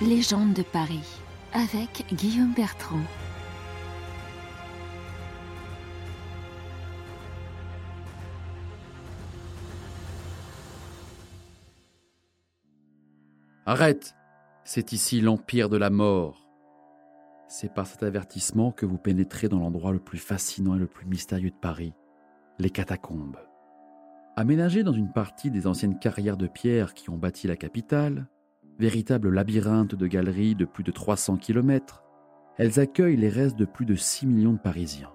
Légende de Paris avec Guillaume Bertrand. Arrête C'est ici l'empire de la mort. C'est par cet avertissement que vous pénétrez dans l'endroit le plus fascinant et le plus mystérieux de Paris, les catacombes. Aménagées dans une partie des anciennes carrières de pierre qui ont bâti la capitale, véritable labyrinthe de galeries de plus de 300 km, elles accueillent les restes de plus de 6 millions de Parisiens.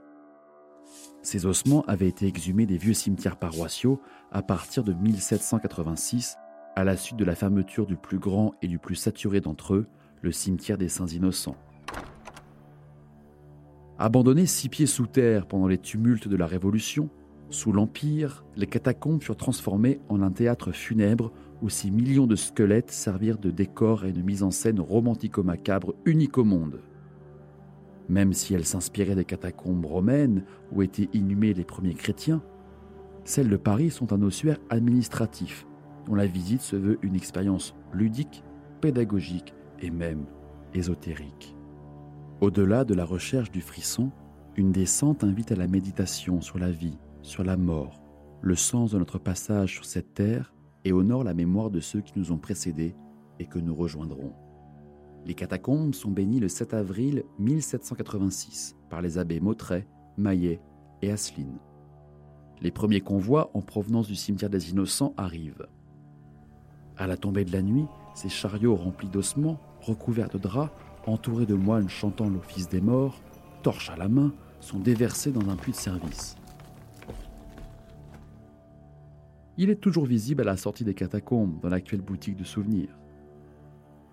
Ces ossements avaient été exhumés des vieux cimetières paroissiaux à partir de 1786, à la suite de la fermeture du plus grand et du plus saturé d'entre eux, le cimetière des Saints Innocents. Abandonnés six pieds sous terre pendant les tumultes de la Révolution, sous l'Empire, les catacombes furent transformées en un théâtre funèbre où ces millions de squelettes servirent de décor et de mise en scène romantico-macabre unique au monde. Même si elles s'inspiraient des catacombes romaines où étaient inhumés les premiers chrétiens, celles de Paris sont un ossuaire administratif dont la visite se veut une expérience ludique, pédagogique et même ésotérique. Au-delà de la recherche du frisson, une descente invite à la méditation sur la vie, sur la mort, le sens de notre passage sur cette terre et honore la mémoire de ceux qui nous ont précédés et que nous rejoindrons. Les catacombes sont bénies le 7 avril 1786 par les abbés Mautret, Maillet et Asseline. Les premiers convois en provenance du cimetière des Innocents arrivent. À la tombée de la nuit, ces chariots remplis d'ossements, recouverts de draps, entourés de moines chantant l'office des morts, torches à la main, sont déversés dans un puits de service. Il est toujours visible à la sortie des catacombes dans l'actuelle boutique de souvenirs.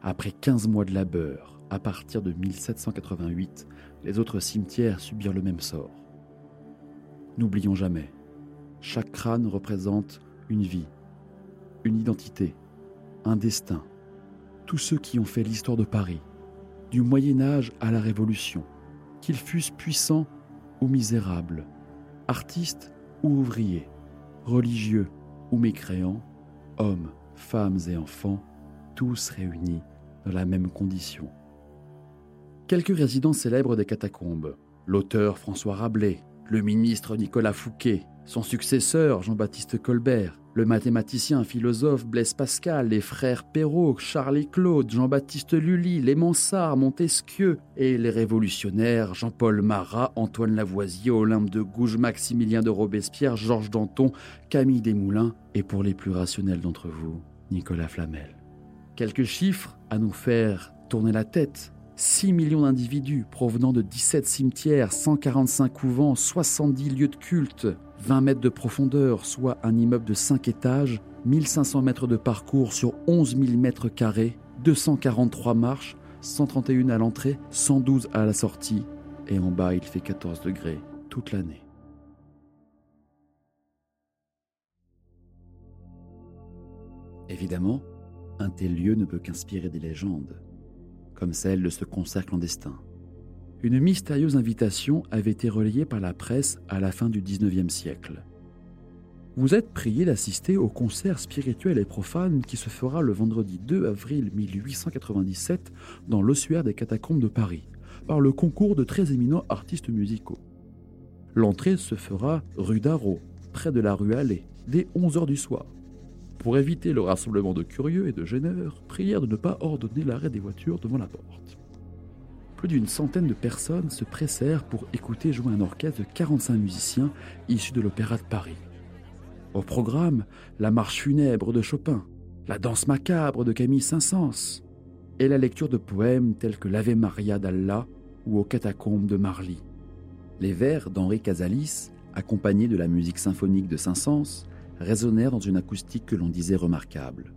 Après 15 mois de labeur, à partir de 1788, les autres cimetières subirent le même sort. N'oublions jamais, chaque crâne représente une vie, une identité, un destin. Tous ceux qui ont fait l'histoire de Paris, du Moyen Âge à la Révolution, qu'ils fussent puissants ou misérables, artistes ou ouvriers, religieux ou mécréants, hommes, femmes et enfants, tous réunis dans la même condition. Quelques résidents célèbres des catacombes, l'auteur François Rabelais, le ministre Nicolas Fouquet, son successeur Jean-Baptiste Colbert, le mathématicien philosophe Blaise Pascal, les frères Perrault, Charles et Claude, Jean-Baptiste Lully, les Mansart, Montesquieu et les révolutionnaires Jean-Paul Marat, Antoine Lavoisier, Olympe de Gouges, Maximilien de Robespierre, Georges Danton, Camille Desmoulins et pour les plus rationnels d'entre vous, Nicolas Flamel. Quelques chiffres à nous faire tourner la tête. 6 millions d'individus provenant de 17 cimetières, 145 couvents, 70 lieux de culte, 20 mètres de profondeur, soit un immeuble de 5 étages, 1500 mètres de parcours sur 11 000 mètres carrés, 243 marches, 131 à l'entrée, 112 à la sortie, et en bas il fait 14 degrés toute l'année. Évidemment, un tel lieu ne peut qu'inspirer des légendes, comme celle de ce concert clandestin une mystérieuse invitation avait été relayée par la presse à la fin du XIXe siècle. Vous êtes prié d'assister au concert spirituel et profane qui se fera le vendredi 2 avril 1897 dans l'ossuaire des catacombes de Paris, par le concours de très éminents artistes musicaux. L'entrée se fera rue d'Arrault, près de la rue Allée, dès 11h du soir. Pour éviter le rassemblement de curieux et de gêneurs, prière de ne pas ordonner l'arrêt des voitures devant la porte plus d'une centaine de personnes se pressèrent pour écouter jouer un orchestre de 45 musiciens issus de l'Opéra de Paris. Au programme, la marche funèbre de Chopin, la danse macabre de Camille Saint-Saëns et la lecture de poèmes tels que l'Ave Maria d'Allah ou aux catacombes de Marly. Les vers d'Henri Casalis, accompagnés de la musique symphonique de Saint-Saëns, résonnèrent dans une acoustique que l'on disait remarquable.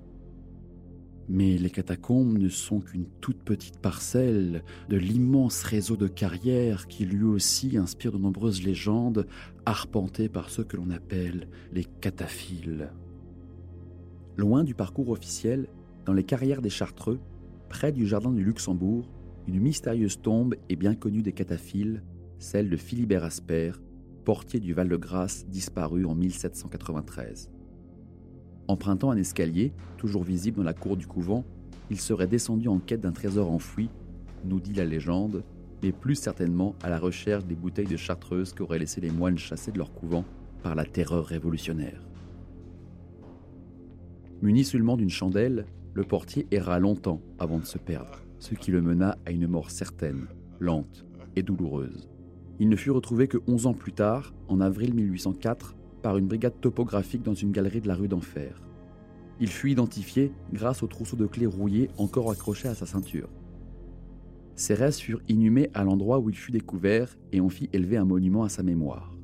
Mais les catacombes ne sont qu'une toute petite parcelle de l'immense réseau de carrières qui lui aussi inspire de nombreuses légendes arpentées par ceux que l'on appelle les cataphiles. Loin du parcours officiel, dans les carrières des Chartreux, près du jardin du Luxembourg, une mystérieuse tombe est bien connue des cataphiles, celle de Philibert Asper, portier du Val-de-Grâce disparu en 1793. Empruntant un escalier, toujours visible dans la cour du couvent, il serait descendu en quête d'un trésor enfoui, nous dit la légende, mais plus certainement à la recherche des bouteilles de chartreuse qu'auraient laissé les moines chassés de leur couvent par la terreur révolutionnaire. Muni seulement d'une chandelle, le portier erra longtemps avant de se perdre, ce qui le mena à une mort certaine, lente et douloureuse. Il ne fut retrouvé que 11 ans plus tard, en avril 1804, par une brigade topographique dans une galerie de la rue d'Enfer. Il fut identifié grâce au trousseau de clés rouillé encore accroché à sa ceinture. Ses restes furent inhumés à l'endroit où il fut découvert et on fit élever un monument à sa mémoire.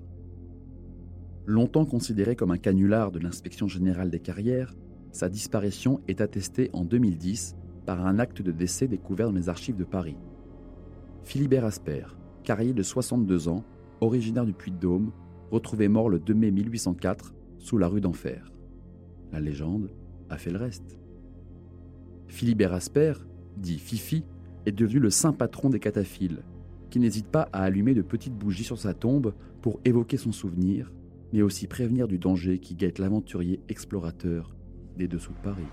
Longtemps considéré comme un canular de l'inspection générale des carrières, sa disparition est attestée en 2010 par un acte de décès découvert dans les archives de Paris. Philibert Asper, carrier de 62 ans, originaire du Puy-de-Dôme, retrouvé mort le 2 mai 1804 sous la rue d'Enfer. La légende a fait le reste. Philibert Asper, dit Fifi, est devenu le saint patron des cataphiles, qui n'hésite pas à allumer de petites bougies sur sa tombe pour évoquer son souvenir, mais aussi prévenir du danger qui guette l'aventurier explorateur des dessous de Paris.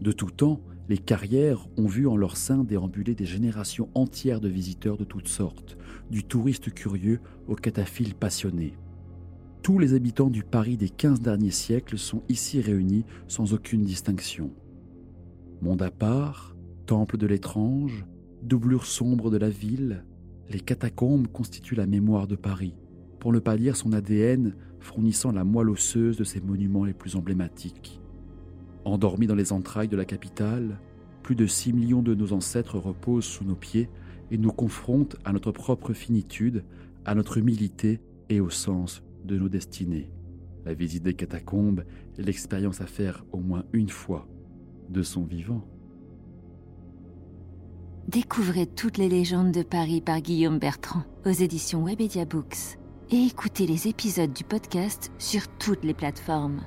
De tout temps, les carrières ont vu en leur sein déambuler des générations entières de visiteurs de toutes sortes, du touriste curieux au cataphile passionné. Tous les habitants du Paris des 15 derniers siècles sont ici réunis sans aucune distinction. Monde à part, temple de l'étrange, doublure sombre de la ville, les catacombes constituent la mémoire de Paris, pour ne pas dire son ADN fournissant la moelle osseuse de ses monuments les plus emblématiques. Endormis dans les entrailles de la capitale, plus de 6 millions de nos ancêtres reposent sous nos pieds et nous confrontent à notre propre finitude, à notre humilité et au sens de nos destinées. La visite des catacombes est l'expérience à faire au moins une fois de son vivant. Découvrez toutes les légendes de Paris par Guillaume Bertrand aux éditions Webedia Books et écoutez les épisodes du podcast sur toutes les plateformes.